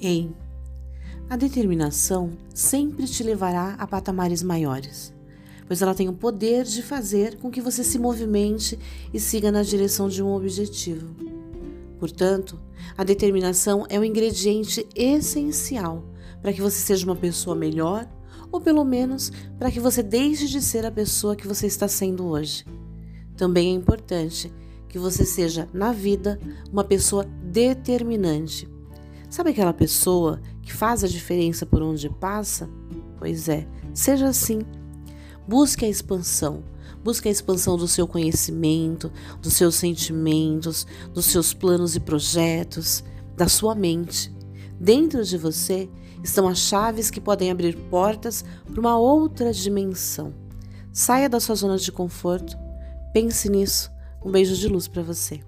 Ei, a determinação sempre te levará a patamares maiores, pois ela tem o poder de fazer com que você se movimente e siga na direção de um objetivo. Portanto, a determinação é o ingrediente essencial para que você seja uma pessoa melhor ou pelo menos para que você deixe de ser a pessoa que você está sendo hoje. Também é importante que você seja, na vida, uma pessoa determinante. Sabe aquela pessoa que faz a diferença por onde passa? Pois é, seja assim. Busque a expansão. Busque a expansão do seu conhecimento, dos seus sentimentos, dos seus planos e projetos, da sua mente. Dentro de você estão as chaves que podem abrir portas para uma outra dimensão. Saia da sua zona de conforto. Pense nisso. Um beijo de luz para você.